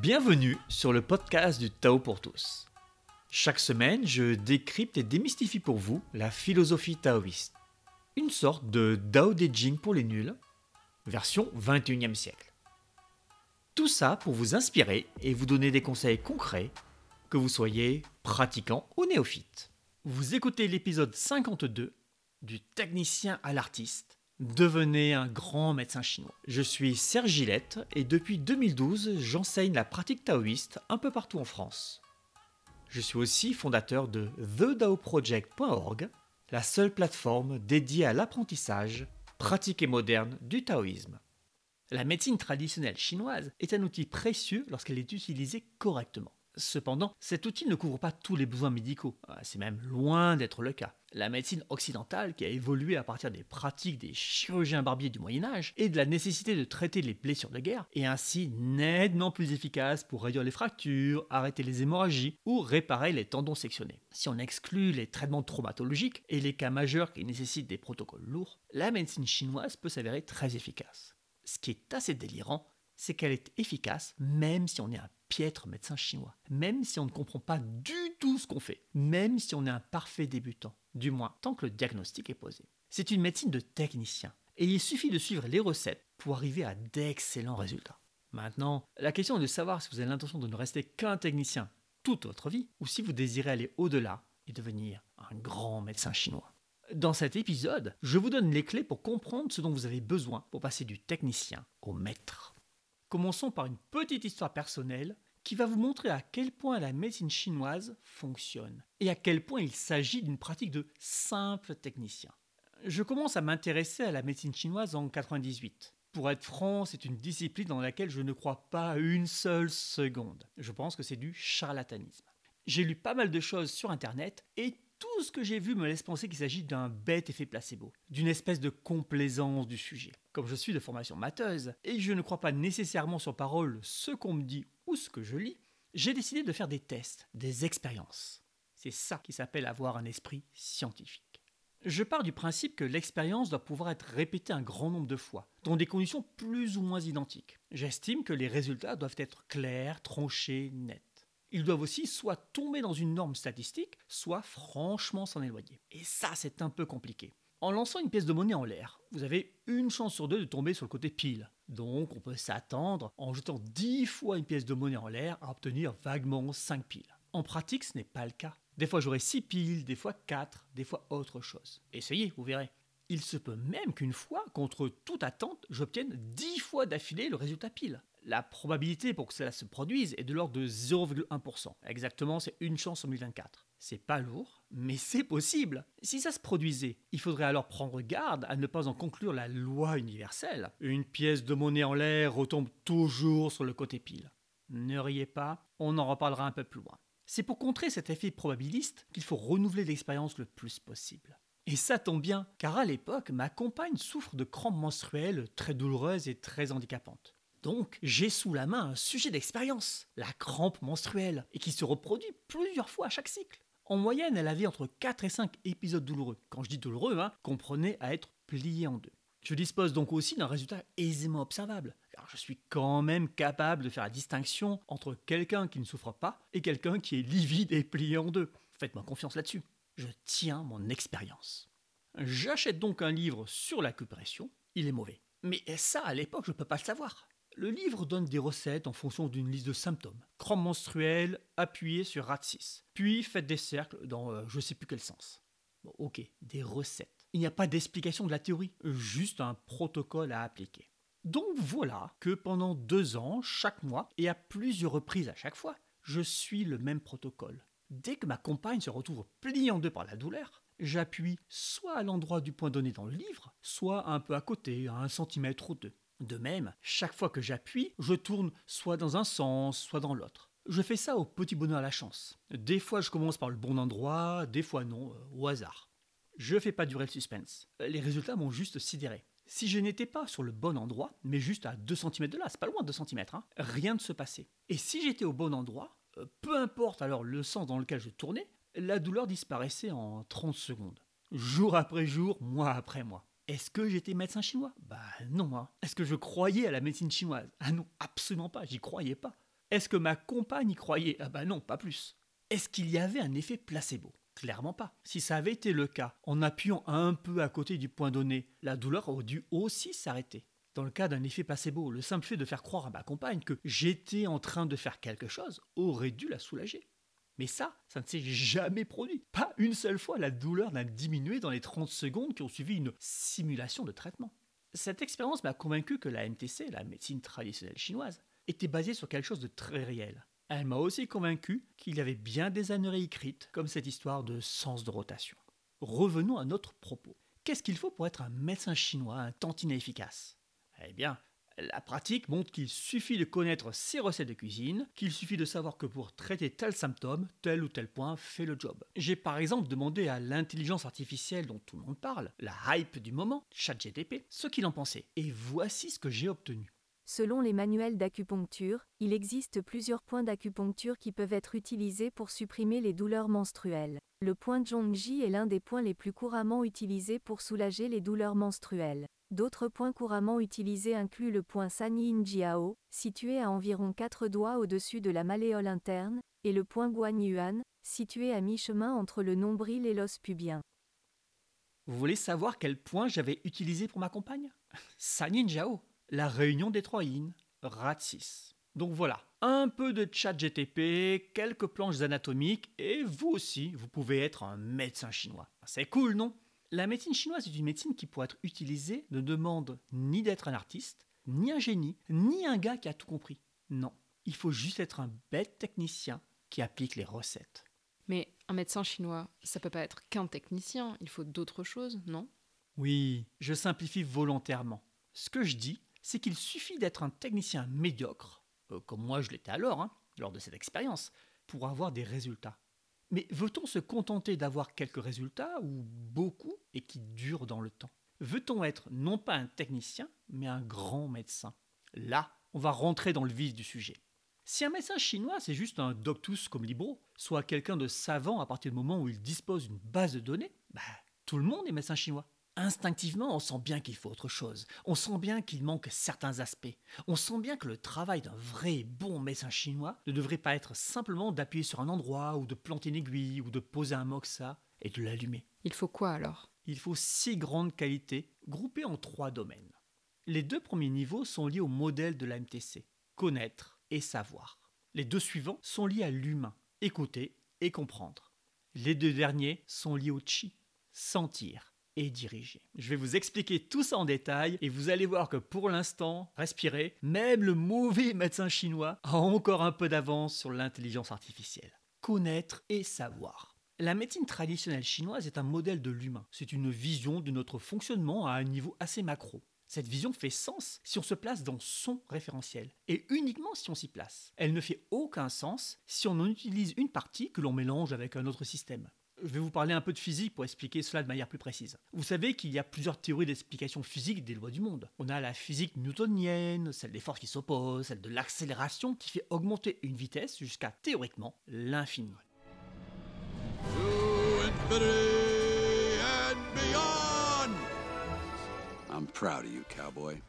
Bienvenue sur le podcast du Tao pour tous. Chaque semaine, je décrypte et démystifie pour vous la philosophie taoïste. Une sorte de Dao De Jing pour les nuls, version 21e siècle. Tout ça pour vous inspirer et vous donner des conseils concrets, que vous soyez pratiquant ou néophyte. Vous écoutez l'épisode 52 du technicien à l'artiste Devenez un grand médecin chinois. Je suis Serge Gillette et depuis 2012, j'enseigne la pratique taoïste un peu partout en France. Je suis aussi fondateur de TheDaoProject.org, la seule plateforme dédiée à l'apprentissage pratique et moderne du taoïsme. La médecine traditionnelle chinoise est un outil précieux lorsqu'elle est utilisée correctement. Cependant, cet outil ne couvre pas tous les besoins médicaux. Ah, c'est même loin d'être le cas. La médecine occidentale, qui a évolué à partir des pratiques des chirurgiens barbiers du Moyen Âge et de la nécessité de traiter les blessures de guerre, est ainsi nettement plus efficace pour réduire les fractures, arrêter les hémorragies ou réparer les tendons sectionnés. Si on exclut les traitements traumatologiques et les cas majeurs qui nécessitent des protocoles lourds, la médecine chinoise peut s'avérer très efficace. Ce qui est assez délirant, c'est qu'elle est efficace même si on est un piètre médecin chinois, même si on ne comprend pas du tout ce qu'on fait, même si on est un parfait débutant, du moins tant que le diagnostic est posé. C'est une médecine de technicien, et il suffit de suivre les recettes pour arriver à d'excellents résultats. Maintenant, la question est de savoir si vous avez l'intention de ne rester qu'un technicien toute votre vie, ou si vous désirez aller au-delà et devenir un grand médecin chinois. Dans cet épisode, je vous donne les clés pour comprendre ce dont vous avez besoin pour passer du technicien au maître. Commençons par une petite histoire personnelle qui va vous montrer à quel point la médecine chinoise fonctionne et à quel point il s'agit d'une pratique de simple technicien. Je commence à m'intéresser à la médecine chinoise en 98. Pour être franc, c'est une discipline dans laquelle je ne crois pas une seule seconde. Je pense que c'est du charlatanisme. J'ai lu pas mal de choses sur Internet et tout ce que j'ai vu me laisse penser qu'il s'agit d'un bête effet placebo, d'une espèce de complaisance du sujet. Comme je suis de formation mateuse et je ne crois pas nécessairement sur parole ce qu'on me dit ou ce que je lis, j'ai décidé de faire des tests, des expériences. C'est ça qui s'appelle avoir un esprit scientifique. Je pars du principe que l'expérience doit pouvoir être répétée un grand nombre de fois, dans des conditions plus ou moins identiques. J'estime que les résultats doivent être clairs, tranchés, nets ils doivent aussi soit tomber dans une norme statistique, soit franchement s'en éloigner. Et ça, c'est un peu compliqué. En lançant une pièce de monnaie en l'air, vous avez une chance sur deux de tomber sur le côté pile. Donc on peut s'attendre, en jetant 10 fois une pièce de monnaie en l'air, à obtenir vaguement 5 piles. En pratique, ce n'est pas le cas. Des fois j'aurai 6 piles, des fois 4, des fois autre chose. Essayez, vous verrez. Il se peut même qu'une fois, contre toute attente, j'obtienne 10 fois d'affilée le résultat pile. La probabilité pour que cela se produise est de l'ordre de 0,1%. Exactement, c'est une chance en 1024. C'est pas lourd, mais c'est possible. Si ça se produisait, il faudrait alors prendre garde à ne pas en conclure la loi universelle. Une pièce de monnaie en l'air retombe toujours sur le côté pile. Ne riez pas, on en reparlera un peu plus loin. C'est pour contrer cet effet probabiliste qu'il faut renouveler l'expérience le plus possible. Et ça tombe bien, car à l'époque, ma compagne souffre de crampes menstruelles très douloureuses et très handicapantes. Donc, j'ai sous la main un sujet d'expérience, la crampe menstruelle, et qui se reproduit plusieurs fois à chaque cycle. En moyenne, elle avait entre 4 et 5 épisodes douloureux. Quand je dis douloureux, hein, comprenez à être plié en deux. Je dispose donc aussi d'un résultat aisément observable, je suis quand même capable de faire la distinction entre quelqu'un qui ne souffre pas et quelqu'un qui est livide et plié en deux. Faites-moi confiance là-dessus. Je tiens mon expérience. J'achète donc un livre sur l'acupression, il est mauvais. Mais ça, à l'époque, je ne peux pas le savoir. Le livre donne des recettes en fonction d'une liste de symptômes. Crampe menstruelle, appuyez sur RAT 6. Puis faites des cercles dans euh, je sais plus quel sens. Ok, des recettes. Il n'y a pas d'explication de la théorie, juste un protocole à appliquer. Donc voilà que pendant deux ans, chaque mois, et à plusieurs reprises à chaque fois, je suis le même protocole. Dès que ma compagne se retrouve pliée en deux par la douleur, j'appuie soit à l'endroit du point donné dans le livre, soit un peu à côté, à un centimètre ou deux. De même, chaque fois que j'appuie, je tourne soit dans un sens, soit dans l'autre. Je fais ça au petit bonheur à la chance. Des fois je commence par le bon endroit, des fois non, euh, au hasard. Je fais pas durer le suspense. Les résultats m'ont juste sidéré. Si je n'étais pas sur le bon endroit, mais juste à 2 cm de là, c'est pas loin de 2 cm, rien ne se passait. Et si j'étais au bon endroit, euh, peu importe alors le sens dans lequel je tournais, la douleur disparaissait en 30 secondes. Jour après jour, mois après mois. Est-ce que j'étais médecin chinois? Bah non. Hein. Est-ce que je croyais à la médecine chinoise? Ah non, absolument pas, j'y croyais pas. Est-ce que ma compagne y croyait? Ah bah non, pas plus. Est-ce qu'il y avait un effet placebo? Clairement pas. Si ça avait été le cas, en appuyant un peu à côté du point donné, la douleur aurait dû aussi s'arrêter. Dans le cas d'un effet placebo, le simple fait de faire croire à ma compagne que j'étais en train de faire quelque chose aurait dû la soulager. Mais ça, ça ne s'est jamais produit. Pas une seule fois la douleur n'a diminué dans les 30 secondes qui ont suivi une simulation de traitement. Cette expérience m'a convaincu que la MTC, la médecine traditionnelle chinoise, était basée sur quelque chose de très réel. Elle m'a aussi convaincu qu'il y avait bien des âneries écrites, comme cette histoire de sens de rotation. Revenons à notre propos. Qu'est-ce qu'il faut pour être un médecin chinois, un tantinet efficace? Eh bien, la pratique montre qu'il suffit de connaître ses recettes de cuisine, qu'il suffit de savoir que pour traiter tel symptôme, tel ou tel point fait le job. J'ai par exemple demandé à l'intelligence artificielle dont tout le monde parle, la hype du moment, ChatGTP, ce qu'il en pensait. Et voici ce que j'ai obtenu. Selon les manuels d'acupuncture, il existe plusieurs points d'acupuncture qui peuvent être utilisés pour supprimer les douleurs menstruelles. Le point Zhongji est l'un des points les plus couramment utilisés pour soulager les douleurs menstruelles. D'autres points couramment utilisés incluent le point Sanyin Jiao, situé à environ 4 doigts au-dessus de la malléole interne, et le point Guanyuan, situé à mi-chemin entre le nombril et l'os pubien. Vous voulez savoir quel point j'avais utilisé pour ma compagne? Sanyin Jiao, la réunion des trois yin, rat 6. Donc voilà, un peu de chat GTP, quelques planches anatomiques, et vous aussi, vous pouvez être un médecin chinois. C'est cool, non? La médecine chinoise est une médecine qui, pour être utilisée, ne demande ni d'être un artiste, ni un génie, ni un gars qui a tout compris. Non, il faut juste être un bête technicien qui applique les recettes. Mais un médecin chinois, ça peut pas être qu'un technicien, il faut d'autres choses, non? Oui, je simplifie volontairement. Ce que je dis, c'est qu'il suffit d'être un technicien médiocre, euh, comme moi je l'étais alors, hein, lors de cette expérience, pour avoir des résultats. Mais veut-on se contenter d'avoir quelques résultats, ou beaucoup, et qui durent dans le temps? Veut-on être non pas un technicien, mais un grand médecin? Là, on va rentrer dans le vif du sujet. Si un médecin chinois, c'est juste un doctus comme Libro, soit quelqu'un de savant à partir du moment où il dispose d'une base de données, bah, tout le monde est médecin chinois. Instinctivement, on sent bien qu'il faut autre chose. On sent bien qu'il manque certains aspects. On sent bien que le travail d'un vrai bon médecin chinois ne devrait pas être simplement d'appuyer sur un endroit ou de planter une aiguille ou de poser un moxa et de l'allumer. Il faut quoi alors? Il faut six grandes qualités groupées en trois domaines. Les deux premiers niveaux sont liés au modèle de la MTC, connaître et savoir. Les deux suivants sont liés à l'humain, écouter et comprendre. Les deux derniers sont liés au chi, sentir diriger. Je vais vous expliquer tout ça en détail et vous allez voir que pour l'instant, respirez, même le mauvais médecin chinois a encore un peu d'avance sur l'intelligence artificielle. Connaître et savoir. La médecine traditionnelle chinoise est un modèle de l'humain. C'est une vision de notre fonctionnement à un niveau assez macro. Cette vision fait sens si on se place dans son référentiel, et uniquement si on s'y place. Elle ne fait aucun sens si on en utilise une partie que l'on mélange avec un autre système. Je vais vous parler un peu de physique pour expliquer cela de manière plus précise. Vous savez qu'il y a plusieurs théories d'explication physique des lois du monde. On a la physique newtonienne, celle des forces qui s'opposent, celle de l'accélération qui fait augmenter une vitesse jusqu'à théoriquement l'infini. I'm proud of you, cowboy.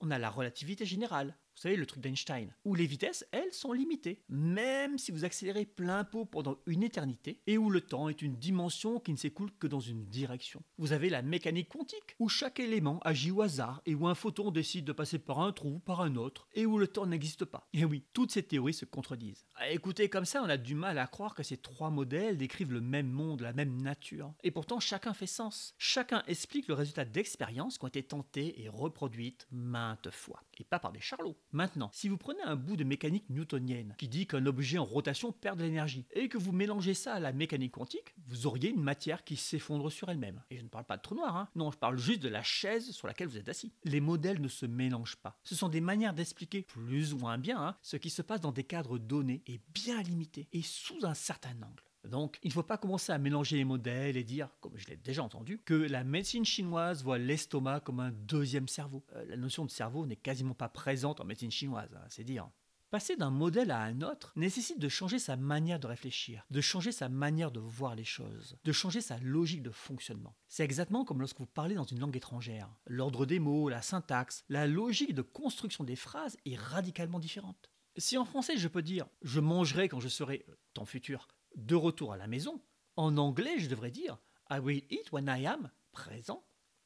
On a la relativité générale, vous savez, le truc d'Einstein, où les vitesses, elles, sont limitées, même si vous accélérez plein pot pendant une éternité, et où le temps est une dimension qui ne s'écoule que dans une direction. Vous avez la mécanique quantique, où chaque élément agit au hasard, et où un photon décide de passer par un trou, par un autre, et où le temps n'existe pas. Et oui, toutes ces théories se contredisent. Ah, écoutez, comme ça, on a du mal à croire que ces trois modèles décrivent le même monde, la même nature. Et pourtant, chacun fait sens. Chacun explique le résultat d'expériences qui ont été tentées et reproduites maintes fois. Et pas par des charlots. Maintenant, si vous prenez un bout de mécanique newtonienne qui dit qu'un objet en rotation perd de l'énergie et que vous mélangez ça à la mécanique quantique, vous auriez une matière qui s'effondre sur elle-même. Et je ne parle pas de trou noir, hein. non, je parle juste de la chaise sur laquelle vous êtes assis. Les modèles ne se mélangent pas. Ce sont des manières d'expliquer plus ou moins bien hein, ce qui se passe dans des cadres donnés et bien limités et sous un certain angle. Donc, il ne faut pas commencer à mélanger les modèles et dire, comme je l'ai déjà entendu, que la médecine chinoise voit l'estomac comme un deuxième cerveau. Euh, la notion de cerveau n'est quasiment pas présente en médecine chinoise, hein, c'est dire. Passer d'un modèle à un autre nécessite de changer sa manière de réfléchir, de changer sa manière de voir les choses, de changer sa logique de fonctionnement. C'est exactement comme lorsque vous parlez dans une langue étrangère. L'ordre des mots, la syntaxe, la logique de construction des phrases est radicalement différente. Si en français je peux dire je mangerai quand je serai, euh, temps futur, de retour à la maison, en anglais je devrais dire I will eat when I am, présent,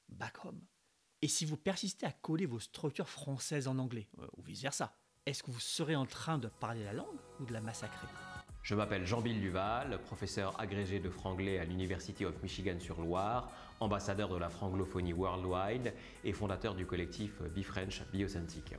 back home. Et si vous persistez à coller vos structures françaises en anglais, euh, ou vice-versa, est-ce que vous serez en train de parler la langue ou de la massacrer? Je m'appelle Jean-Bill Duval, professeur agrégé de franglais à l'University of Michigan sur Loire, ambassadeur de la franglophonie worldwide et fondateur du collectif BeFrench Biocentric.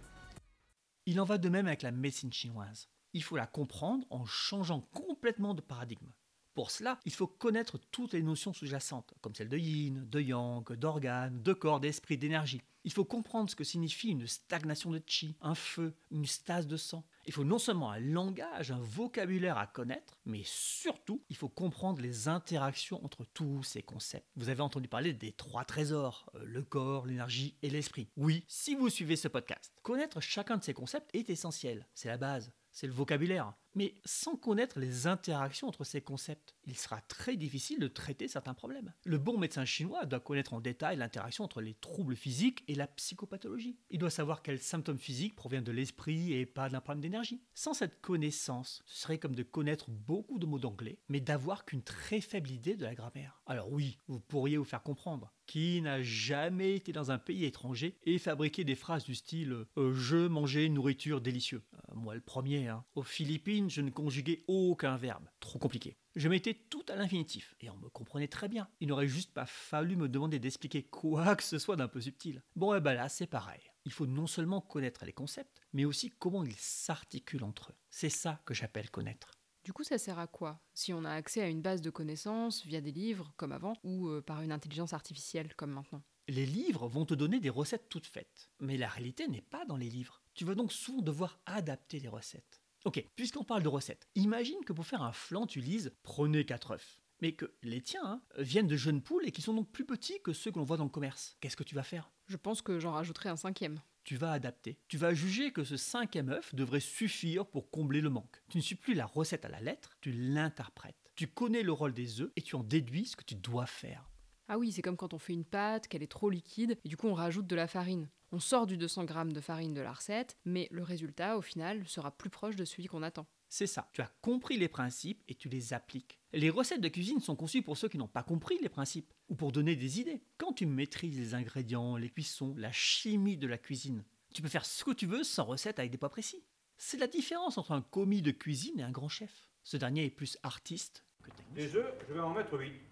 Il en va de même avec la médecine chinoise. Il faut la comprendre en changeant complètement de paradigme. Pour cela, il faut connaître toutes les notions sous-jacentes, comme celles de yin, de yang, d'organes, de corps, d'esprit, d'énergie. Il faut comprendre ce que signifie une stagnation de chi, un feu, une stase de sang. Il faut non seulement un langage, un vocabulaire à connaître, mais surtout, il faut comprendre les interactions entre tous ces concepts. Vous avez entendu parler des trois trésors, euh, le corps, l'énergie et l'esprit. Oui, si vous suivez ce podcast, connaître chacun de ces concepts est essentiel, c'est la base c'est le vocabulaire. Mais sans connaître les interactions entre ces concepts, il sera très difficile de traiter certains problèmes. Le bon médecin chinois doit connaître en détail l'interaction entre les troubles physiques et la psychopathologie. Il doit savoir quels symptômes physiques proviennent de l'esprit et pas d'un problème d'énergie. Sans cette connaissance, ce serait comme de connaître beaucoup de mots d'anglais, mais d'avoir qu'une très faible idée de la grammaire. Alors oui, vous pourriez vous faire comprendre. Qui n'a jamais été dans un pays étranger et fabriqué des phrases du style euh, je mangeais nourriture délicieux euh, Moi le premier. Hein. Aux Philippines, je ne conjuguais aucun verbe. Trop compliqué. Je mettais tout à l'infinitif et on me comprenait très bien. Il n'aurait juste pas fallu me demander d'expliquer quoi que ce soit d'un peu subtil. Bon, et ben là, c'est pareil. Il faut non seulement connaître les concepts, mais aussi comment ils s'articulent entre eux. C'est ça que j'appelle connaître. Du coup, ça sert à quoi? Si on a accès à une base de connaissances via des livres, comme avant, ou euh, par une intelligence artificielle, comme maintenant? Les livres vont te donner des recettes toutes faites. Mais la réalité n'est pas dans les livres. Tu vas donc souvent devoir adapter les recettes. Ok, puisqu'on parle de recettes, imagine que pour faire un flan, tu lises Prenez 4 œufs. Mais que les tiens hein, viennent de jeunes poules et qui sont donc plus petits que ceux que l'on voit dans le commerce. Qu'est-ce que tu vas faire? Je pense que j'en rajouterai un cinquième tu vas adapter. Tu vas juger que ce cinquième œuf devrait suffire pour combler le manque. Tu ne suis plus la recette à la lettre, tu l'interprètes. Tu connais le rôle des œufs et tu en déduis ce que tu dois faire. Ah oui, c'est comme quand on fait une pâte, qu'elle est trop liquide, et du coup on rajoute de la farine. On sort du 200 g de farine de la recette, mais le résultat, au final, sera plus proche de celui qu'on attend. C'est ça. Tu as compris les principes et tu les appliques. Les recettes de cuisine sont conçues pour ceux qui n'ont pas compris les principes ou pour donner des idées. Quand tu maîtrises les ingrédients, les cuissons, la chimie de la cuisine, tu peux faire ce que tu veux sans recette avec des poids précis. C'est la différence entre un commis de cuisine et un grand chef. Ce dernier est plus artiste que technique. Les œufs, je vais en mettre 8.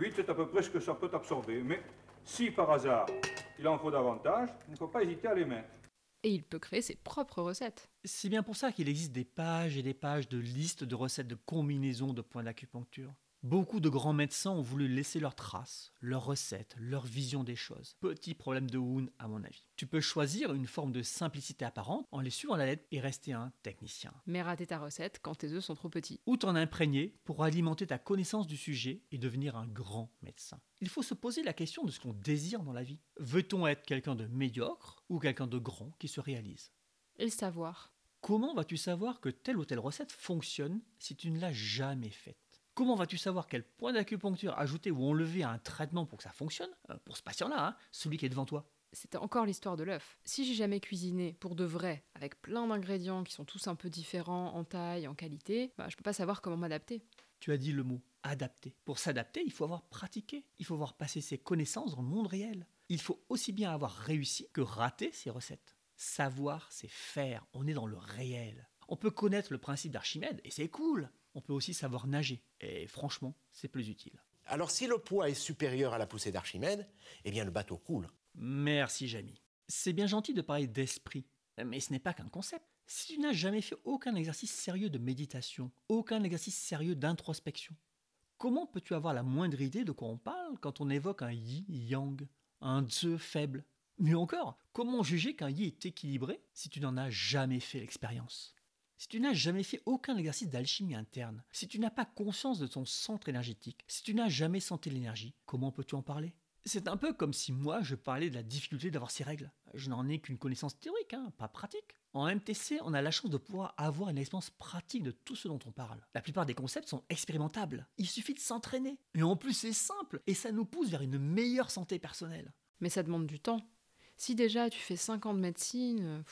8, c'est à peu près ce que ça peut absorber. Mais si par hasard il en faut davantage, il ne faut pas hésiter à les mettre et il peut créer ses propres recettes. C'est bien pour ça qu'il existe des pages et des pages de listes de recettes de combinaisons de points d'acupuncture. Beaucoup de grands médecins ont voulu laisser leurs traces, leurs recettes, leur vision des choses. Petit problème de Woon à mon avis. Tu peux choisir une forme de simplicité apparente en les suivant la lettre et rester un technicien. Mais rater ta recette quand tes œufs sont trop petits. Ou t'en imprégner pour alimenter ta connaissance du sujet et devenir un grand médecin. Il faut se poser la question de ce qu'on désire dans la vie. Veut-on être quelqu'un de médiocre ou quelqu'un de grand qui se réalise? Et le savoir. Comment vas-tu savoir que telle ou telle recette fonctionne si tu ne l'as jamais faite? Comment vas-tu savoir quel point d'acupuncture ajouter ou enlever à un traitement pour que ça fonctionne euh, Pour ce patient-là, hein, celui qui est devant toi? C'était encore l'histoire de l'œuf. Si j'ai jamais cuisiné pour de vrai, avec plein d'ingrédients qui sont tous un peu différents en taille, en qualité, bah, je peux pas savoir comment m'adapter. Tu as dit le mot adapter. Pour s'adapter, il faut avoir pratiqué. Il faut avoir passé ses connaissances dans le monde réel. Il faut aussi bien avoir réussi que raté ses recettes. Savoir, c'est faire. On est dans le réel. On peut connaître le principe d'Archimède et c'est cool on peut aussi savoir nager. Et franchement, c'est plus utile. Alors si le poids est supérieur à la poussée d'Archimède, eh bien le bateau coule. Merci Jamie. C'est bien gentil de parler d'esprit, mais ce n'est pas qu'un concept. Si tu n'as jamais fait aucun exercice sérieux de méditation, aucun exercice sérieux d'introspection, comment peux-tu avoir la moindre idée de quoi on parle quand on évoque un yi-yang, un zi faible? Mieux encore, comment juger qu'un yi est équilibré si tu n'en as jamais fait l'expérience? Si tu n'as jamais fait aucun exercice d'alchimie interne, si tu n'as pas conscience de ton centre énergétique, si tu n'as jamais senti l'énergie, comment peux-tu en parler? C'est un peu comme si moi je parlais de la difficulté d'avoir ces règles. Je n'en ai qu'une connaissance théorique, hein, pas pratique. En MTC, on a la chance de pouvoir avoir une expérience pratique de tout ce dont on parle. La plupart des concepts sont expérimentables. Il suffit de s'entraîner. Et en plus, c'est simple. Et ça nous pousse vers une meilleure santé personnelle. Mais ça demande du temps. Si déjà tu fais 5 ans de médecine,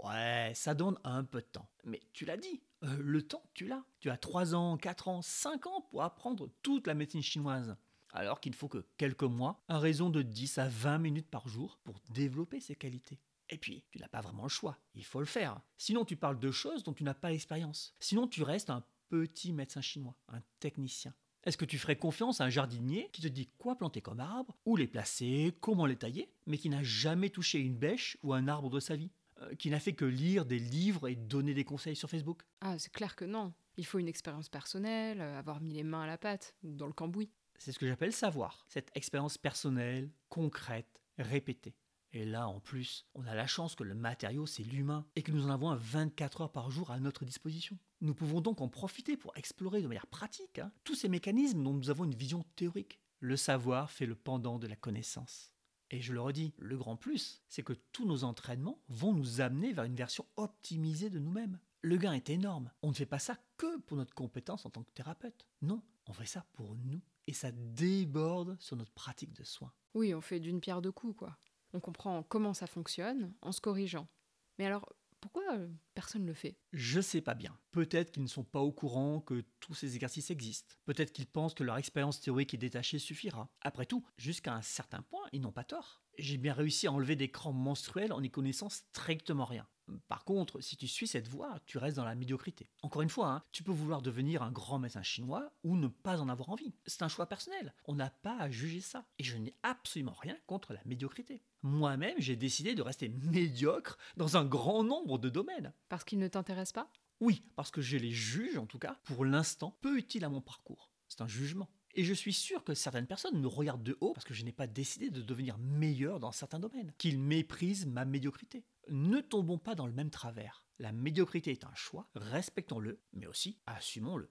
Ouais, ça donne un peu de temps. Mais tu l'as dit, euh, le temps, tu l'as. Tu as 3 ans, 4 ans, 5 ans pour apprendre toute la médecine chinoise. Alors qu'il ne faut que quelques mois, à raison de 10 à 20 minutes par jour, pour développer ces qualités. Et puis, tu n'as pas vraiment le choix, il faut le faire. Sinon, tu parles de choses dont tu n'as pas l'expérience. Sinon, tu restes un petit médecin chinois, un technicien. Est-ce que tu ferais confiance à un jardinier qui te dit quoi planter comme arbre, où les placer, comment les tailler, mais qui n'a jamais touché une bêche ou un arbre de sa vie? Qui n'a fait que lire des livres et donner des conseils sur Facebook Ah, c'est clair que non. Il faut une expérience personnelle, euh, avoir mis les mains à la pâte ou dans le cambouis. C'est ce que j'appelle savoir, cette expérience personnelle, concrète, répétée. Et là, en plus, on a la chance que le matériau, c'est l'humain, et que nous en avons 24 heures par jour à notre disposition. Nous pouvons donc en profiter pour explorer de manière pratique hein, tous ces mécanismes dont nous avons une vision théorique. Le savoir fait le pendant de la connaissance. Et je le redis, le grand plus, c'est que tous nos entraînements vont nous amener vers une version optimisée de nous-mêmes. Le gain est énorme. On ne fait pas ça que pour notre compétence en tant que thérapeute. Non, on fait ça pour nous. Et ça déborde sur notre pratique de soins. Oui, on fait d'une pierre deux coups, quoi. On comprend comment ça fonctionne en se corrigeant. Mais alors, pourquoi euh, personne ne le fait? Je sais pas bien. Peut-être qu'ils ne sont pas au courant que tous ces exercices existent. Peut-être qu'ils pensent que leur expérience théorique et détachée suffira. Après tout, jusqu'à un certain point, ils n'ont pas tort. J'ai bien réussi à enlever des crampes menstruels en n'y connaissant strictement rien. Par contre, si tu suis cette voie, tu restes dans la médiocrité. Encore une fois, hein, tu peux vouloir devenir un grand médecin chinois ou ne pas en avoir envie. C'est un choix personnel. On n'a pas à juger ça. Et je n'ai absolument rien contre la médiocrité. Moi-même, j'ai décidé de rester médiocre dans un grand nombre de domaines. Parce qu'il ne t'intéresse pas? Oui, parce que je les juge, en tout cas, pour l'instant, peu utiles à mon parcours. C'est un jugement. Et je suis sûr que certaines personnes me regardent de haut parce que je n'ai pas décidé de devenir meilleur dans certains domaines, qu'ils méprisent ma médiocrité. Ne tombons pas dans le même travers. La médiocrité est un choix, respectons-le, mais aussi assumons-le.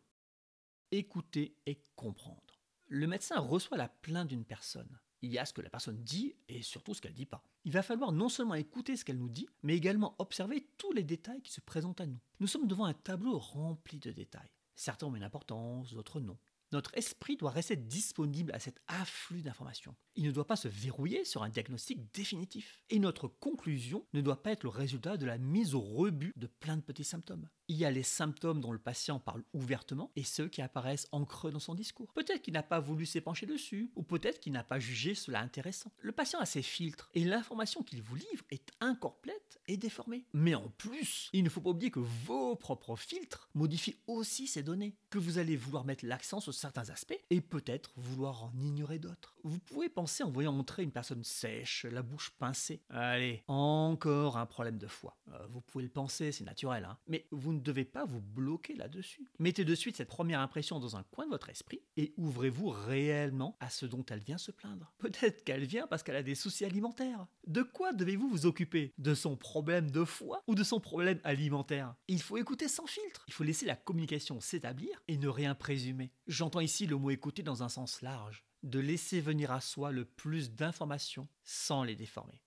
Écouter et comprendre. Le médecin reçoit la plainte d'une personne. Il y a ce que la personne dit et surtout ce qu'elle dit pas. Il va falloir non seulement écouter ce qu'elle nous dit, mais également observer tous les détails qui se présentent à nous. Nous sommes devant un tableau rempli de détails. Certains ont une importance, d'autres non. Notre esprit doit rester disponible à cet afflux d'informations. Il ne doit pas se verrouiller sur un diagnostic définitif. Et notre conclusion ne doit pas être le résultat de la mise au rebut de plein de petits symptômes. Il y a les symptômes dont le patient parle ouvertement et ceux qui apparaissent en creux dans son discours. Peut-être qu'il n'a pas voulu s'épancher dessus, ou peut-être qu'il n'a pas jugé cela intéressant. Le patient a ses filtres, et l'information qu'il vous livre est incomplète et déformée. Mais en plus, il ne faut pas oublier que vos propres filtres modifient aussi ces données, que vous allez vouloir mettre l'accent sur certains aspects, et peut-être vouloir en ignorer d'autres. Vous pouvez penser en voyant entrer une personne sèche, la bouche pincée. Allez, encore un problème de foi. Euh, vous pouvez le penser, c'est naturel, hein. mais vous ne devez pas vous bloquer là-dessus. Mettez de suite cette première impression dans un coin de votre esprit et ouvrez-vous réellement à ce dont elle vient se plaindre. Peut-être qu'elle vient parce qu'elle a des soucis alimentaires. De quoi devez-vous vous occuper? De son problème de foi ou de son problème alimentaire? Il faut écouter sans filtre. Il faut laisser la communication s'établir et ne rien présumer. J'entends ici le mot écouter dans un sens large. De laisser venir à soi le plus d'informations sans les déformer.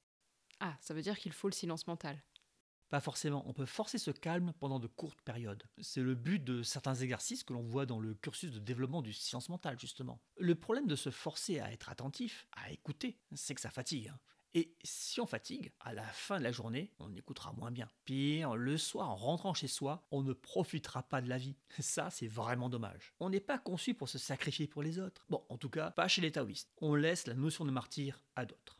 Ah, ça veut dire qu'il faut le silence mental. Pas forcément, on peut forcer ce calme pendant de courtes périodes. C'est le but de certains exercices que l'on voit dans le cursus de développement du science mentale, justement. Le problème de se forcer à être attentif, à écouter, c'est que ça fatigue. Hein. Et si on fatigue, à la fin de la journée, on écoutera moins bien. Pire, le soir, en rentrant chez soi, on ne profitera pas de la vie. Ça, c'est vraiment dommage. On n'est pas conçu pour se sacrifier pour les autres. Bon, en tout cas, pas chez les taoïstes. On laisse la notion de martyr à d'autres.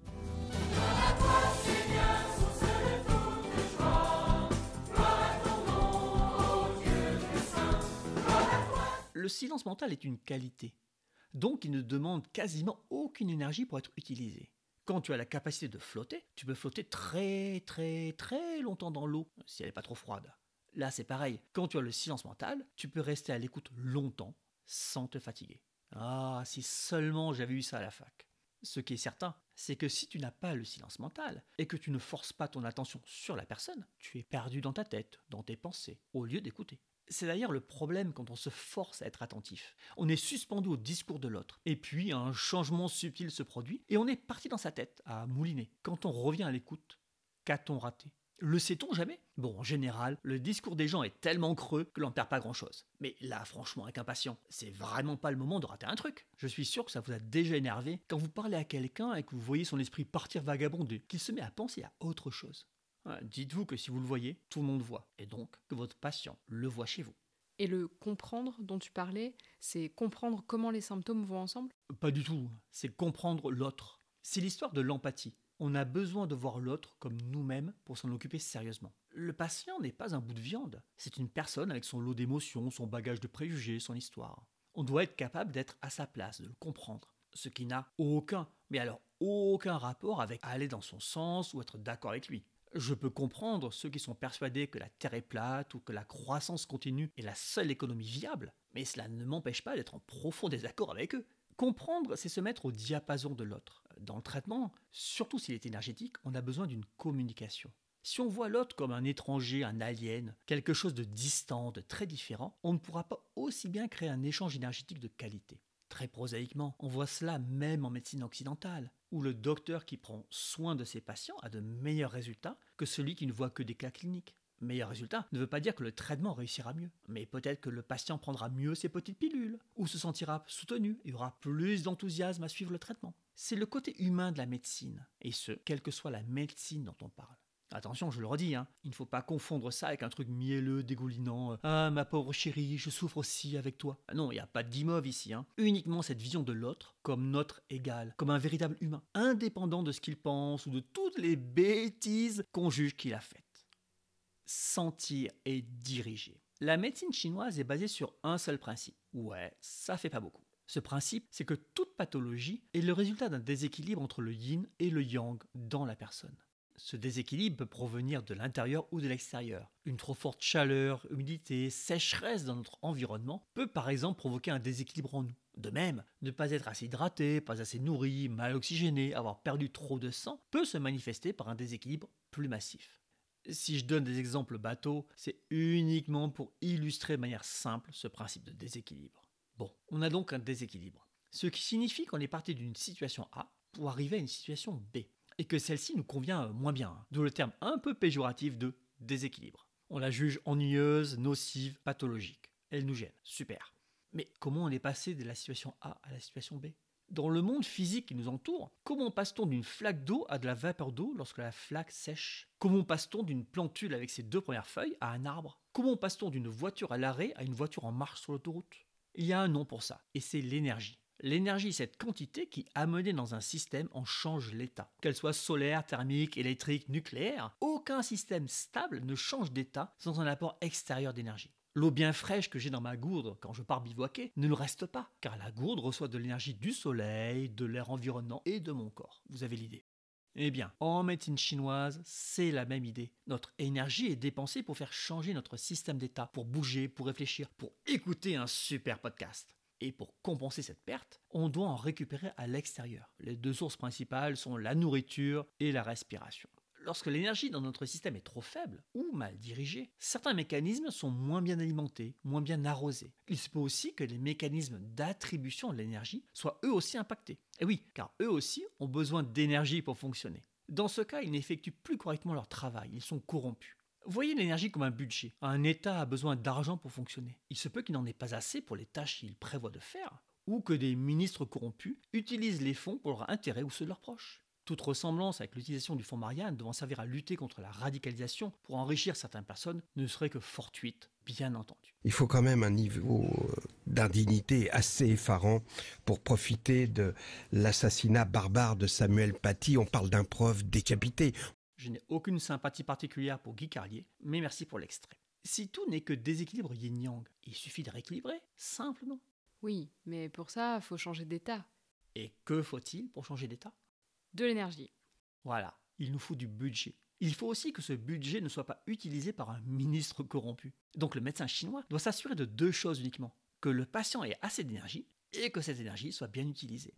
Le silence mental est une qualité, donc il ne demande quasiment aucune énergie pour être utilisé. Quand tu as la capacité de flotter, tu peux flotter très très très longtemps dans l'eau, si elle n'est pas trop froide. Là c'est pareil, quand tu as le silence mental, tu peux rester à l'écoute longtemps sans te fatiguer. Ah, si seulement j'avais eu ça à la fac. Ce qui est certain, c'est que si tu n'as pas le silence mental et que tu ne forces pas ton attention sur la personne, tu es perdu dans ta tête, dans tes pensées, au lieu d'écouter. C'est d'ailleurs le problème quand on se force à être attentif. On est suspendu au discours de l'autre. Et puis un changement subtil se produit et on est parti dans sa tête à mouliner. Quand on revient à l'écoute, qu'a-t-on raté? Le sait-on jamais? Bon, en général, le discours des gens est tellement creux que l'on perd pas grand-chose. Mais là, franchement, avec un patient, c'est vraiment pas le moment de rater un truc. Je suis sûr que ça vous a déjà énervé quand vous parlez à quelqu'un et que vous voyez son esprit partir vagabonder, qu'il se met à penser à autre chose. Dites-vous que si vous le voyez, tout le monde voit, et donc que votre patient le voit chez vous. Et le comprendre dont tu parlais, c'est comprendre comment les symptômes vont ensemble? Pas du tout, c'est comprendre l'autre. C'est l'histoire de l'empathie. On a besoin de voir l'autre comme nous-mêmes pour s'en occuper sérieusement. Le patient n'est pas un bout de viande, c'est une personne avec son lot d'émotions, son bagage de préjugés, son histoire. On doit être capable d'être à sa place, de le comprendre, ce qui n'a aucun, mais alors aucun rapport avec aller dans son sens ou être d'accord avec lui. Je peux comprendre ceux qui sont persuadés que la Terre est plate ou que la croissance continue est la seule économie viable, mais cela ne m'empêche pas d'être en profond désaccord avec eux. Comprendre, c'est se mettre au diapason de l'autre. Dans le traitement, surtout s'il est énergétique, on a besoin d'une communication. Si on voit l'autre comme un étranger, un alien, quelque chose de distant, de très différent, on ne pourra pas aussi bien créer un échange énergétique de qualité. Très prosaïquement, on voit cela même en médecine occidentale, où le docteur qui prend soin de ses patients a de meilleurs résultats que celui qui ne voit que des cas cliniques. Meilleur résultat ne veut pas dire que le traitement réussira mieux, mais peut-être que le patient prendra mieux ses petites pilules, ou se sentira soutenu et aura plus d'enthousiasme à suivre le traitement. C'est le côté humain de la médecine, et ce, quelle que soit la médecine dont on parle. Attention, je le redis, hein, il ne faut pas confondre ça avec un truc mielleux, dégoulinant. euh, ah, ma pauvre chérie, je souffre aussi avec toi. Ah non, il n'y a pas de guimauve ici. Hein. Uniquement cette vision de l'autre comme notre égal, comme un véritable humain, indépendant de ce qu'il pense ou de toutes les bêtises qu'on juge qu'il a faites. Sentir et diriger. La médecine chinoise est basée sur un seul principe. Ouais, ça fait pas beaucoup. Ce principe, c'est que toute pathologie est le résultat d'un déséquilibre entre le yin et le yang dans la personne. Ce déséquilibre peut provenir de l'intérieur ou de l'extérieur. Une trop forte chaleur, humidité, sécheresse dans notre environnement peut par exemple provoquer un déséquilibre en nous. De même, ne pas être assez hydraté, pas assez nourri, mal oxygéné, avoir perdu trop de sang peut se manifester par un déséquilibre plus massif. Si je donne des exemples bateaux, c'est uniquement pour illustrer de manière simple ce principe de déséquilibre. Bon, on a donc un déséquilibre. Ce qui signifie qu'on est parti d'une situation A pour arriver à une situation B et que celle-ci nous convient moins bien, hein. d'où le terme un peu péjoratif de déséquilibre. On la juge ennuyeuse, nocive, pathologique. Elle nous gêne, super. Mais comment on est passé de la situation A à la situation B? Dans le monde physique qui nous entoure, comment passe-t-on d'une flaque d'eau à de la vapeur d'eau lorsque la flaque sèche? Comment passe-t-on d'une plantule avec ses deux premières feuilles à un arbre? Comment passe-t-on d'une voiture à l'arrêt à une voiture en marche sur l'autoroute? Il y a un nom pour ça, et c'est l'énergie. L'énergie, cette quantité qui, amenée dans un système, en change l'état. Qu'elle soit solaire, thermique, électrique, nucléaire, aucun système stable ne change d'état sans un apport extérieur d'énergie. L'eau bien fraîche que j'ai dans ma gourde quand je pars bivouaquer ne le reste pas, car la gourde reçoit de l'énergie du soleil, de l'air environnant et de mon corps. Vous avez l'idée? Eh bien, en médecine chinoise, c'est la même idée. Notre énergie est dépensée pour faire changer notre système d'état, pour bouger, pour réfléchir, pour écouter un super podcast. Et pour compenser cette perte, on doit en récupérer à l'extérieur. Les deux sources principales sont la nourriture et la respiration. Lorsque l'énergie dans notre système est trop faible ou mal dirigée, certains mécanismes sont moins bien alimentés, moins bien arrosés. Il se peut aussi que les mécanismes d'attribution de l'énergie soient eux aussi impactés. Et oui, car eux aussi ont besoin d'énergie pour fonctionner. Dans ce cas, ils n'effectuent plus correctement leur travail, ils sont corrompus. Voyez l'énergie comme un budget. Un État a besoin d'argent pour fonctionner. Il se peut qu'il n'en ait pas assez pour les tâches qu'il prévoit de faire, ou que des ministres corrompus utilisent les fonds pour leur intérêt ou ceux de leurs proches. Toute ressemblance avec l'utilisation du fonds Marianne devant servir à lutter contre la radicalisation pour enrichir certaines personnes ne serait que fortuite, bien entendu. Il faut quand même un niveau euh, d'indignité assez effarant pour profiter de l'assassinat barbare de Samuel Paty. On parle d'un prof décapité. Je n'ai aucune sympathie particulière pour Guy Carlier, mais merci pour l'extrait. Si tout n'est que déséquilibre yin-yang, il suffit de rééquilibrer, simplement. Oui, mais pour ça, faut changer d'état. Et que faut-il pour changer d'état? De l'énergie. Voilà, il nous faut du budget. Il faut aussi que ce budget ne soit pas utilisé par un ministre corrompu. Donc le médecin chinois doit s'assurer de deux choses uniquement. Que le patient ait assez d'énergie et que cette énergie soit bien utilisée.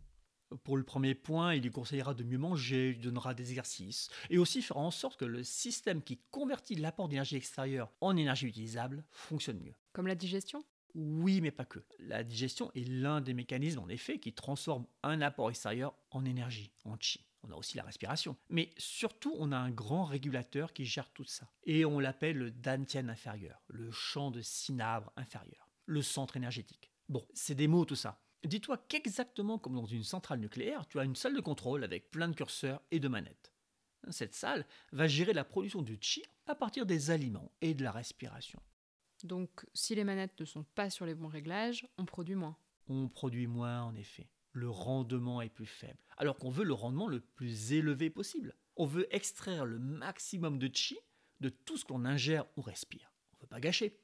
Pour le premier point, il lui conseillera de mieux manger, lui donnera des exercices, et aussi fera en sorte que le système qui convertit l'apport d'énergie extérieure en énergie utilisable fonctionne mieux. Comme la digestion? Oui, mais pas que. La digestion est l'un des mécanismes, en effet, qui transforme un apport extérieur en énergie, en chi. On a aussi la respiration. Mais surtout, on a un grand régulateur qui gère tout ça. Et on l'appelle le dantian inférieur, le champ de cinabre inférieur, le centre énergétique. Bon, c'est des mots tout ça. Dis-toi qu'exactement comme dans une centrale nucléaire, tu as une salle de contrôle avec plein de curseurs et de manettes. Cette salle va gérer la production du chi à partir des aliments et de la respiration. Donc, si les manettes ne sont pas sur les bons réglages, on produit moins. On produit moins en effet. Le rendement est plus faible. Alors qu'on veut le rendement le plus élevé possible. On veut extraire le maximum de chi de tout ce qu'on ingère ou respire. On ne veut pas gâcher.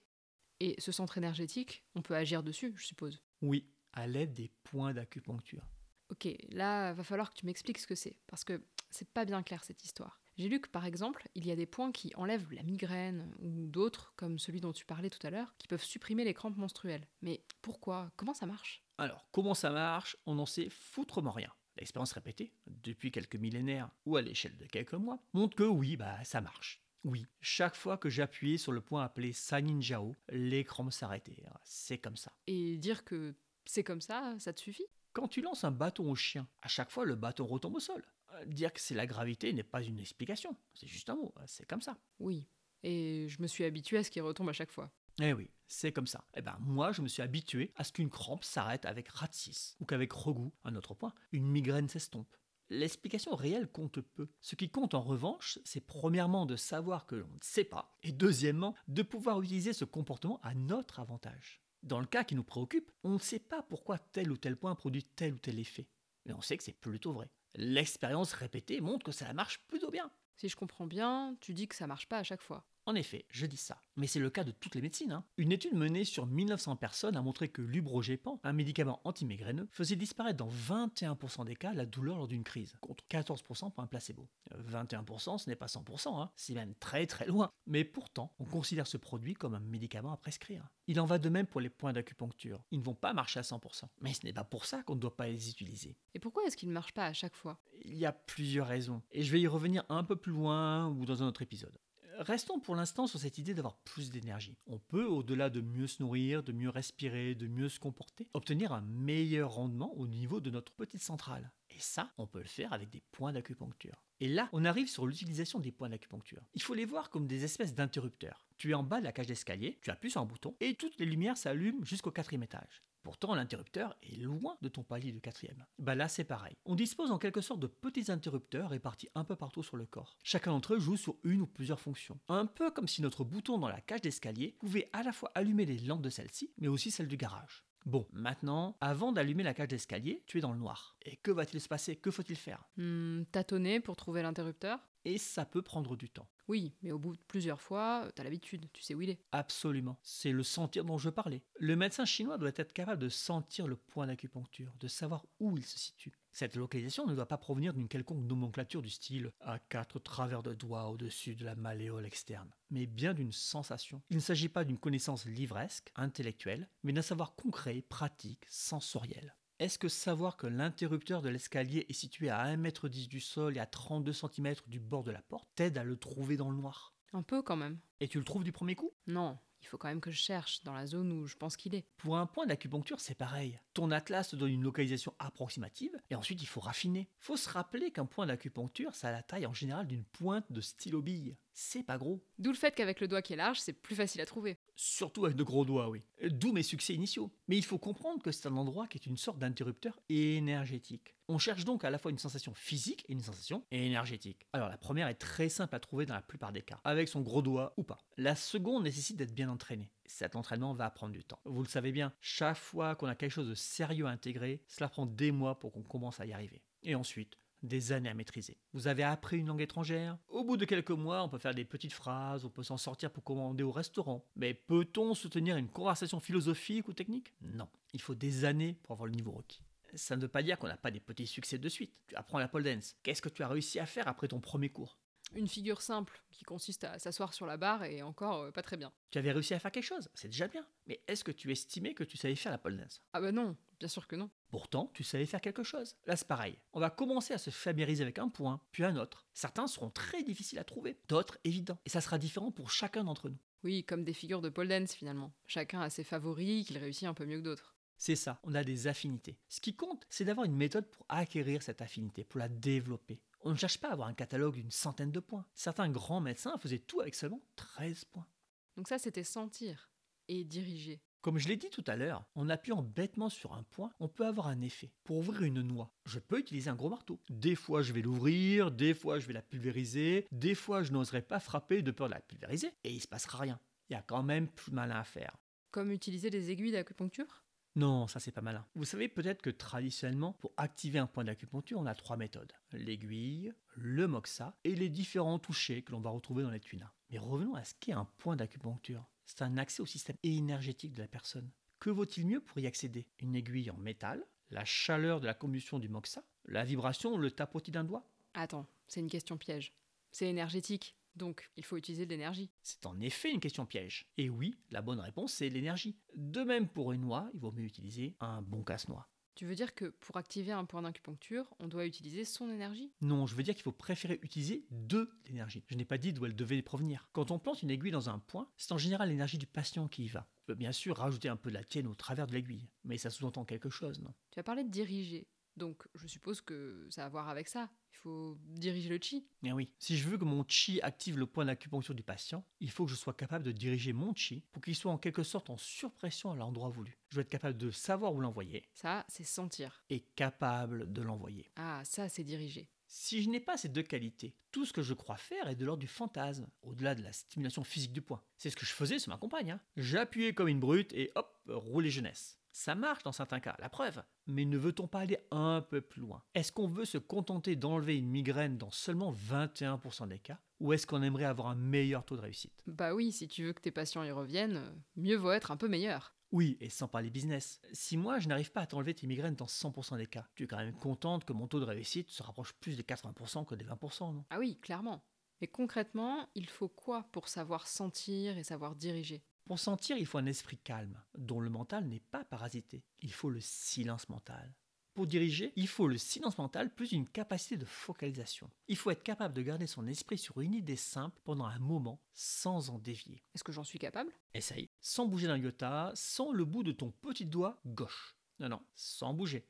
Et ce centre énergétique, on peut agir dessus, je suppose. Oui, à l'aide des points d'acupuncture. Ok, là, va falloir que tu m'expliques ce que c'est, parce que c'est pas bien clair cette histoire. J'ai lu que par exemple, il y a des points qui enlèvent la migraine, ou d'autres, comme celui dont tu parlais tout à l'heure, qui peuvent supprimer les crampes menstruelles. Mais pourquoi? Comment ça marche? Alors, comment ça marche? On n'en sait foutrement rien. L'expérience répétée, depuis quelques millénaires ou à l'échelle de quelques mois, montre que oui, bah ça marche. Oui, chaque fois que j'appuyais sur le point appelé Saninjao, les crampes s'arrêtaient. C'est comme ça. Et dire que c'est comme ça, ça te suffit Quand tu lances un bâton au chien, à chaque fois le bâton retombe au sol. Euh, Dire que c'est la gravité n'est pas une explication, c'est juste un mot, euh, c'est comme ça. Oui. Et je me suis habituée à ce qui retombe à chaque fois. Eh oui, c'est comme ça. Eh ben moi, je me suis habitué à ce qu'une crampe s'arrête avec Ratsis, ou qu'avec Regout, un autre point, une migraine s'estompe. L'explication réelle compte peu. Ce qui compte en revanche, c'est premièrement de savoir que l'on ne sait pas, et deuxièmement, de pouvoir utiliser ce comportement à notre avantage. Dans le cas qui nous préoccupe, on ne sait pas pourquoi tel ou tel point produit tel ou tel effet. Mais on sait que c'est plutôt vrai. L'expérience répétée montre que ça marche plutôt bien. Si je comprends bien, tu dis que ça marche pas à chaque fois. En effet, je dis ça. Mais c'est le cas de toutes les médecines. hein. Une étude menée sur 1900 personnes a montré que l'ubrogépan, un médicament anti-migraineux, faisait disparaître dans 21% des cas la douleur lors d'une crise, contre 14% pour un placebo. Euh, 21% ce n'est pas 100%, hein. c'est même très très loin. Mais pourtant, on considère ce produit comme un médicament à prescrire. Il en va de même pour les points d'acupuncture. Ils ne vont pas marcher à 100%. Mais ce n'est pas pour ça qu'on ne doit pas les utiliser. Et pourquoi est-ce qu'il ne marche pas à chaque fois? Il y a plusieurs raisons, et je vais y revenir un peu plus loin ou dans un autre épisode. Restons pour l'instant sur cette idée d'avoir plus d'énergie. On peut, au-delà de mieux se nourrir, de mieux respirer, de mieux se comporter, obtenir un meilleur rendement au niveau de notre petite centrale. Et ça, on peut le faire avec des points d'acupuncture. Et là, on arrive sur l'utilisation des points d'acupuncture. Il faut les voir comme des espèces d'interrupteurs. Tu es en bas de la cage d'escalier, tu appuies sur un bouton, et toutes les lumières s'allument jusqu'au quatrième étage. Pourtant, l'interrupteur est loin de ton palier du quatrième. Bah là, c'est pareil. On dispose en quelque sorte de petits interrupteurs répartis un peu partout sur le corps. Chacun d'entre eux joue sur une ou plusieurs fonctions. Un peu comme si notre bouton dans la cage d'escalier pouvait à la fois allumer les lampes de celle-ci, mais aussi celles du garage. Bon, maintenant, avant d'allumer la cage d'escalier, tu es dans le noir. Et que va-t-il se passer? Que faut-il faire? Hmm, Tâtonner pour trouver l'interrupteur? Et ça peut prendre du temps. Oui, mais au bout de plusieurs fois, t'as l'habitude, tu sais où il est. Absolument. C'est le sentir dont je parlais. Le médecin chinois doit être capable de sentir le point d'acupuncture, de savoir où il se situe. Cette localisation ne doit pas provenir d'une quelconque nomenclature du style à quatre travers de doigts au-dessus de la malléole externe, mais bien d'une sensation. Il ne s'agit pas d'une connaissance livresque, intellectuelle, mais d'un savoir concret, pratique, sensoriel. Est-ce que savoir que l'interrupteur de l'escalier est situé à 1m10 du sol et à 32 cm du bord de la porte t'aide à le trouver dans le noir? Un peu quand même. Et tu le trouves du premier coup? Non, il faut quand même que je cherche dans la zone où je pense qu'il est. Pour un point d'acupuncture, c'est pareil. Ton atlas te donne une localisation approximative et ensuite il faut raffiner. Faut se rappeler qu'un point d'acupuncture, ça a la taille en général d'une pointe de stylo bille. C'est pas gros. D'où le fait qu'avec le doigt qui est large, c'est plus facile à trouver. Surtout avec de gros doigts, oui. D'où mes succès initiaux. Mais il faut comprendre que c'est un endroit qui est une sorte d'interrupteur énergétique. On cherche donc à la fois une sensation physique et une sensation énergétique. Alors la première est très simple à trouver dans la plupart des cas, avec son gros doigt ou pas. La seconde nécessite d'être bien entraîné. Cet entraînement va prendre du temps. Vous le savez bien, chaque fois qu'on a quelque chose de sérieux à intégrer, cela prend des mois pour qu'on commence à y arriver. Et ensuite, des années à maîtriser. Vous avez appris une langue étrangère? Au bout de quelques mois, on peut faire des petites phrases, on peut s'en sortir pour commander au restaurant. Mais peut-on soutenir une conversation philosophique ou technique? Non. Il faut des années pour avoir le niveau requis. Ça ne veut pas dire qu'on n'a pas des petits succès de suite. Tu apprends la pole dance. Qu'est-ce que tu as réussi à faire après ton premier cours? Une figure simple qui consiste à s'asseoir sur la barre et encore euh, pas très bien. Tu avais réussi à faire quelque chose, c'est déjà bien. Mais est-ce que tu estimais que tu savais faire la pole dance? Ah bah non, bien sûr que non. Pourtant, tu savais faire quelque chose. Là, c'est pareil. On va commencer à se familiariser avec un point, puis un autre. Certains seront très difficiles à trouver, d'autres évidents. Et ça sera différent pour chacun d'entre nous. Oui, comme des figures de pole dance finalement. Chacun a ses favoris qu'il réussit un peu mieux que d'autres. C'est ça, on a des affinités. Ce qui compte, c'est d'avoir une méthode pour acquérir cette affinité, pour la développer. On ne cherche pas à avoir un catalogue d'une centaine de points. Certains grands médecins faisaient tout avec seulement 13 points. Donc ça, c'était sentir et diriger. Comme je l'ai dit tout à l'heure, en appuyant bêtement sur un point, on peut avoir un effet. Pour ouvrir une noix, je peux utiliser un gros marteau. Des fois, je vais l'ouvrir, des fois, je vais la pulvériser, des fois, je n'oserais pas frapper de peur de la pulvériser, et il se passera rien. Il y a quand même plus malin à faire. Comme utiliser des aiguilles d'acupuncture? Non, ça c'est pas malin. Vous savez peut-être que traditionnellement, pour activer un point d'acupuncture, on a trois méthodes. L'aiguille, le moxa et les différents touchés que l'on va retrouver dans les tunas. Mais revenons à ce qu'est un point d'acupuncture. C'est un accès au système énergétique de la personne. Que vaut-il mieux pour y accéder? Une aiguille en métal, la chaleur de la combustion du moxa, la vibration ou le tapotis d'un doigt? Attends, c'est une question piège. C'est énergétique, donc il faut utiliser de l'énergie. C'est en effet une question piège. Et oui, la bonne réponse c'est l'énergie. De même pour une noix, il vaut mieux utiliser un bon casse-noix. Tu veux dire que pour activer un point d'acupuncture, on doit utiliser son énergie? Non, je veux dire qu'il faut préférer utiliser de l'énergie. Je n'ai pas dit d'où elle devait provenir. Quand on plante une aiguille dans un point, c'est en général l'énergie du patient qui y va. Tu peux bien sûr rajouter un peu de la tienne au travers de l'aiguille, mais ça sous-entend quelque chose, non? Tu as parlé de diriger, donc je suppose que ça a à voir avec ça. Il faut diriger le chi. Eh oui, si je veux que mon chi active le point d'acupuncture du patient, il faut que je sois capable de diriger mon chi pour qu'il soit en quelque sorte en surpression à l'endroit voulu. Je dois être capable de savoir où l'envoyer Ça, c'est sentir. et capable de l'envoyer. Ah, ça, c'est diriger. Si je n'ai pas ces deux qualités, tout ce que je crois faire est de l'ordre du fantasme, au-delà de la stimulation physique du point. C'est ce que je faisais sur ma compagne. hein. J'appuyais comme une brute et hop, rouler jeunesse. Ça marche dans certains cas, la preuve. Mais ne veut-on pas aller un peu plus loin? Est-ce qu'on veut se contenter d'enlever une migraine dans seulement 21% des cas? Ou est-ce qu'on aimerait avoir un meilleur taux de réussite? Bah oui, si tu veux que tes patients y reviennent, mieux vaut être un peu meilleur. Oui, et sans parler business. Si moi je n'arrive pas à t'enlever tes migraines dans 100% des cas, tu es quand même contente que mon taux de réussite se rapproche plus des 80% que des 20%, non? Ah oui, clairement. Mais concrètement, il faut quoi pour savoir sentir et savoir diriger? Pour sentir, il faut un esprit calme, dont le mental n'est pas parasité. Il faut le silence mental. Pour diriger, il faut le silence mental plus une capacité de focalisation. Il faut être capable de garder son esprit sur une idée simple pendant un moment sans en dévier. Est-ce que j'en suis capable? Essaye. Sans bouger d'un iota, sans le bout de ton petit doigt gauche. Non, non, sans bouger.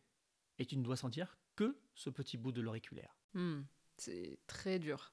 Et tu ne dois sentir que ce petit bout de l'auriculaire. Hmm, c'est très dur.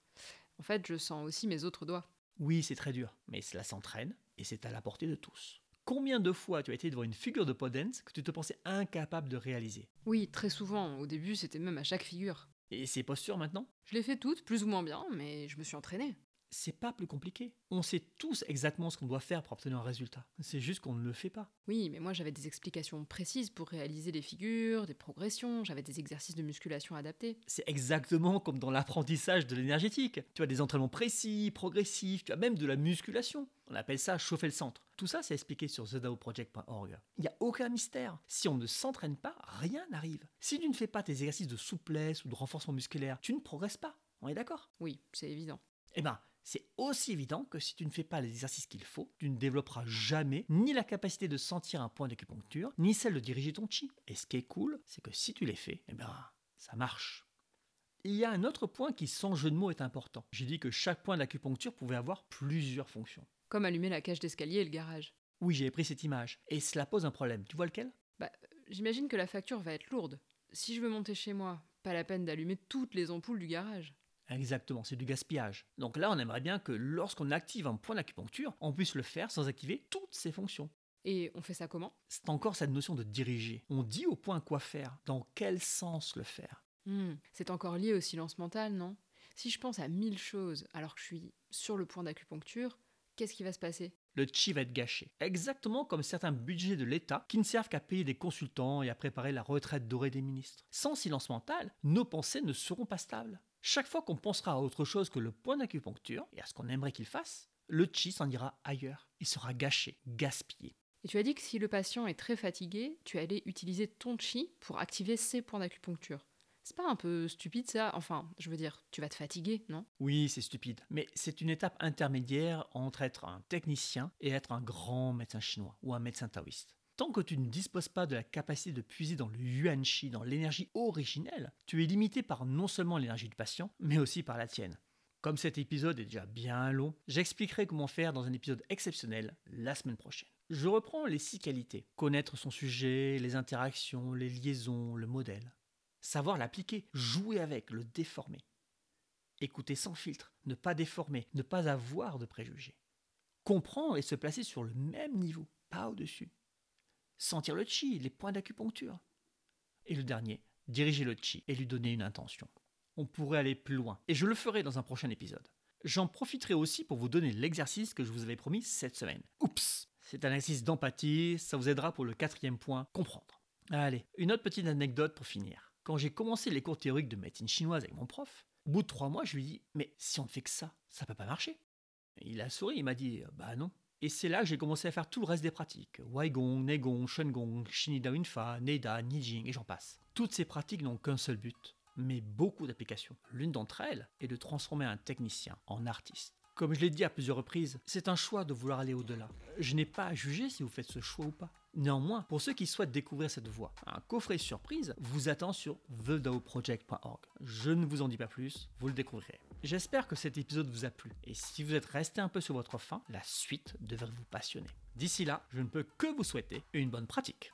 En fait, je sens aussi mes autres doigts. Oui, c'est très dur, mais cela s'entraîne et c'est à la portée de tous. Combien de fois tu as été devant une figure de Podence que tu te pensais incapable de réaliser? Oui, très souvent. Au début, c'était même à chaque figure. Et ces postures maintenant? Je l'ai fait toutes, plus ou moins bien, mais je me suis entraînée. C'est pas plus compliqué. On sait tous exactement ce qu'on doit faire pour obtenir un résultat. C'est juste qu'on ne le fait pas. Oui, mais moi j'avais des explications précises pour réaliser des figures, des progressions, j'avais des exercices de musculation adaptés. C'est exactement comme dans l'apprentissage de l'énergétique. Tu as des entraînements précis, progressifs, tu as même de la musculation. On appelle ça chauffer le centre. Tout ça, c'est expliqué sur thedaoproject.org. Il n'y a aucun mystère. Si on ne s'entraîne pas, rien n'arrive. Si tu ne fais pas tes exercices de souplesse ou de renforcement musculaire, tu ne progresses pas. On est d'accord? Oui, c'est évident. Eh ben, c'est aussi évident que si tu ne fais pas les exercices qu'il faut, tu ne développeras jamais ni la capacité de sentir un point d'acupuncture, ni celle de diriger ton chi. Et ce qui est cool, c'est que si tu les fais, eh ben, ça marche. Il y a un autre point qui, sans jeu de mots, est important. J'ai dit que chaque point d'acupuncture pouvait avoir plusieurs fonctions. Comme allumer la cage d'escalier et le garage. Oui, j'ai pris cette image. Et cela pose un problème. Tu vois lequel? Bah, j'imagine que la facture va être lourde. Si je veux monter chez moi, pas la peine d'allumer toutes les ampoules du garage. Exactement, c'est du gaspillage. Donc là, on aimerait bien que lorsqu'on active un point d'acupuncture, on puisse le faire sans activer toutes ses fonctions. Et on fait ça comment? C'est encore cette notion de diriger. On dit au point quoi faire, dans quel sens le faire? Hmm, C'est encore lié au silence mental, non? Si je pense à mille choses alors que je suis sur le point d'acupuncture, qu'est-ce qui va se passer? Le chi va être gâché. Exactement comme certains budgets de l'État qui ne servent qu'à payer des consultants et à préparer la retraite dorée des ministres. Sans silence mental, nos pensées ne seront pas stables. Chaque fois qu'on pensera à autre chose que le point d'acupuncture et à ce qu'on aimerait qu'il fasse, le chi s'en ira ailleurs. Il sera gâché, gaspillé. Et tu as dit que si le patient est très fatigué, tu allais utiliser ton chi pour activer ses points d'acupuncture. C'est pas un peu stupide ça? Enfin, je veux dire, tu vas te fatiguer, non? Oui, c'est stupide, mais c'est une étape intermédiaire entre être un technicien et être un grand médecin chinois ou un médecin taoïste. Tant que tu ne disposes pas de la capacité de puiser dans le yuan chi, dans l'énergie originelle, tu es limité par non seulement l'énergie du patient, mais aussi par la tienne. Comme cet épisode est déjà bien long, j'expliquerai comment faire dans un épisode exceptionnel la semaine prochaine. Je reprends les six qualités. Connaître son sujet, les interactions, les liaisons, le modèle. Savoir l'appliquer, jouer avec, le déformer. Écouter sans filtre, ne pas déformer, ne pas avoir de préjugés. Comprendre et se placer sur le même niveau, pas au-dessus. Sentir le chi, les points d'acupuncture. Et le dernier, diriger le chi et lui donner une intention. On pourrait aller plus loin, et je le ferai dans un prochain épisode. J'en profiterai aussi pour vous donner l'exercice que je vous avais promis cette semaine. Oups C'est un exercice d'empathie, ça vous aidera pour le quatrième point, comprendre. Allez, une autre petite anecdote pour finir. Quand j'ai commencé les cours théoriques de médecine chinoise avec mon prof, au bout de trois mois, je lui dis Mais si on ne fait que ça, ça peut pas marcher. il a souri, il m'a dit Bah non. Et c'est là que j'ai commencé à faire tout le reste des pratiques. Waigong, Negong, Shengong, Shinida Winfa, Neida, Nijing et j'en passe. Toutes ces pratiques n'ont qu'un seul but, mais beaucoup d'applications. L'une d'entre elles est de transformer un technicien en artiste. Comme je l'ai dit à plusieurs reprises, c'est un choix de vouloir aller au-delà. Je n'ai pas à juger si vous faites ce choix ou pas. Néanmoins, pour ceux qui souhaitent découvrir cette voie, un coffret surprise vous attend sur thedaoproject.org. Je ne vous en dis pas plus, vous le découvrirez. J'espère que cet épisode vous a plu, et si vous êtes resté un peu sur votre faim, la suite devrait vous passionner. D'ici là, je ne peux que vous souhaiter une bonne pratique.